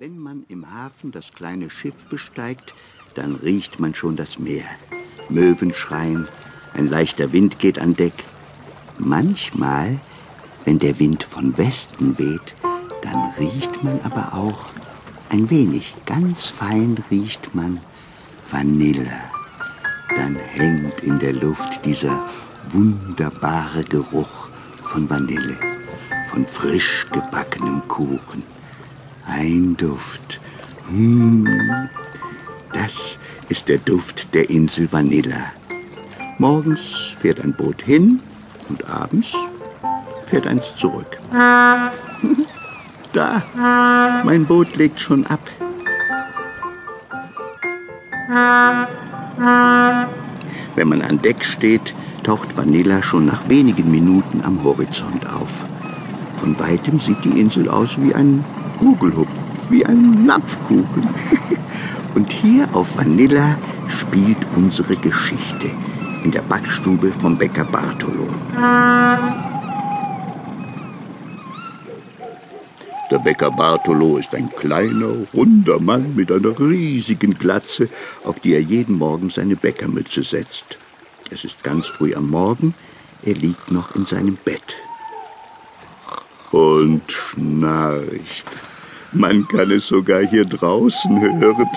Wenn man im Hafen das kleine Schiff besteigt, dann riecht man schon das Meer. Möwen schreien, ein leichter Wind geht an Deck. Manchmal, wenn der Wind von Westen weht, dann riecht man aber auch ein wenig, ganz fein riecht man Vanille. Dann hängt in der Luft dieser wunderbare Geruch von Vanille, von frisch gebackenem Kuchen. Ein Duft. Hm, das ist der Duft der Insel Vanilla. Morgens fährt ein Boot hin und abends fährt eins zurück. Da, mein Boot legt schon ab. Wenn man an Deck steht, taucht Vanilla schon nach wenigen Minuten am Horizont auf. Von weitem sieht die Insel aus wie ein Gugelhupf, wie ein Napfkuchen. Und hier auf Vanilla spielt unsere Geschichte in der Backstube vom Bäcker Bartolo. Der Bäcker Bartolo ist ein kleiner, runder Mann mit einer riesigen Glatze, auf die er jeden Morgen seine Bäckermütze setzt. Es ist ganz früh am Morgen, er liegt noch in seinem Bett. Und schnarcht. Man kann es sogar hier draußen hören.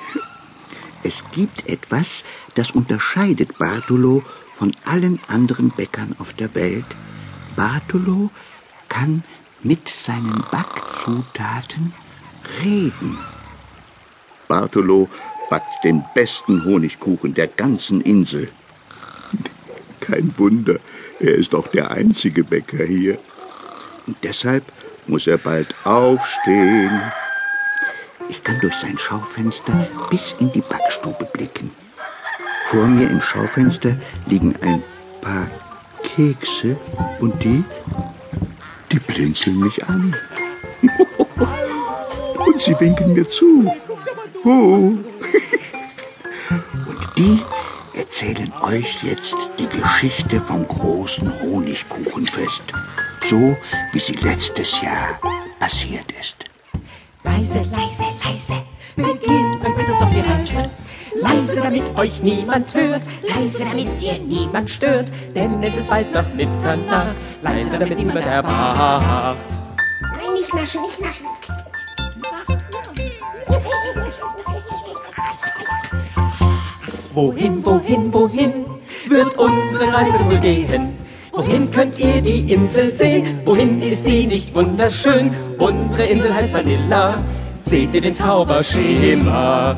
es gibt etwas, das unterscheidet Bartolo von allen anderen Bäckern auf der Welt. Bartolo kann mit seinen Backzutaten reden. Bartolo backt den besten Honigkuchen der ganzen Insel. Kein Wunder, er ist auch der einzige Bäcker hier. Und deshalb muss er bald aufstehen. Ich kann durch sein Schaufenster bis in die Backstube blicken. Vor mir im Schaufenster liegen ein paar Kekse und die die blinzeln mich an. Und sie winken mir zu. Oh. Und die erzählen euch jetzt die Geschichte vom großen Honigkuchenfest, so wie sie letztes Jahr passiert ist. Leise, leise, leise, wir gehen mit uns auf die Reise. Leise, damit euch niemand hört, leise, damit ihr niemand stört, denn es ist bald nach Mitternacht, leise, damit niemand erwacht. Nein, nicht naschen, nicht naschen. Wohin, wohin, wohin wird unsere Reise wohl gehen? Wohin könnt ihr die Insel sehen? Wohin ist sie nicht wunderschön? Unsere Insel heißt Vanilla. Seht ihr den Zauberschimmer?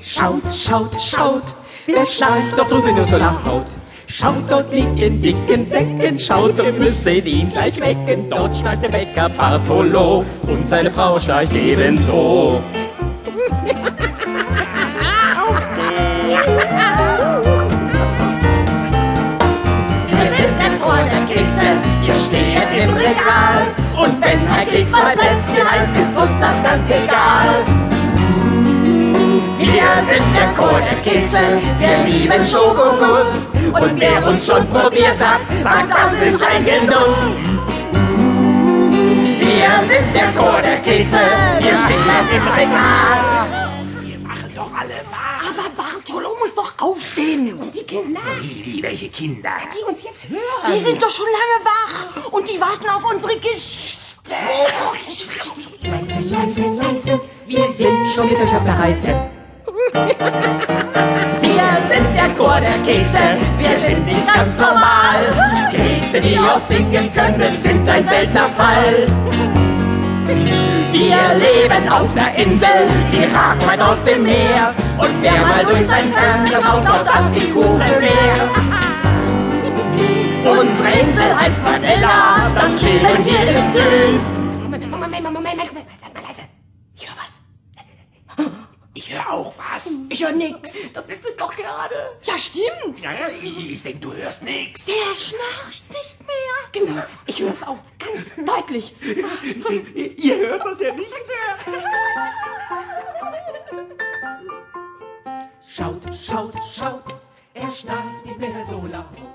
Schaut, schaut, schaut, wer schnarcht dort drüben nur so laut? Schaut, dort liegt in dicken Decken, schaut, ihr müsset ihn gleich wecken. Dort schnarcht der Bäcker Bartolo und seine Frau schnarcht ebenso. Ein Keks mal Plätzchen heißt, ist uns das ganz egal. Wir sind der Chor der Kekse, wir lieben Schokokuss. Und wer uns schon probiert hat, sagt, das ist ein Genuss. Wir sind der Chor der Kekse, wir stehen im Regal. Wir machen doch alle wach. Aber Bartolo muss doch aufstehen. Und die Kinder, Wie, welche Kinder? die uns jetzt hören. Die sind doch schon lange wach. Und die warten auf unsere Geschichte. Leise, leise, wir sind schon mit euch auf der Reise. Wir sind der Chor der Kekse, wir sind nicht ganz normal. Kekse, die auch singen können, sind ein seltener Fall. Wir leben auf der Insel, die ragt weit aus dem Meer. Und wer mal durch sein Fenster schaut, glaubt, dass sie Kuchen wäre. Unsere Insel heißt Vanilla, das Leben. Moment, Moment, Moment, Moment, Moment. Seid mal leise. Ich höre was. Ich höre auch was. Ich höre nix. Das ist es doch gerade. Ja, stimmt. Ja, ja, ich, ich denke, du hörst nichts. Der schnarcht nicht mehr. Genau, ich höre es auch ganz deutlich. Ihr hört, dass er nichts hört. Schaut, schaut, schaut, er schnarcht nicht mehr so laut.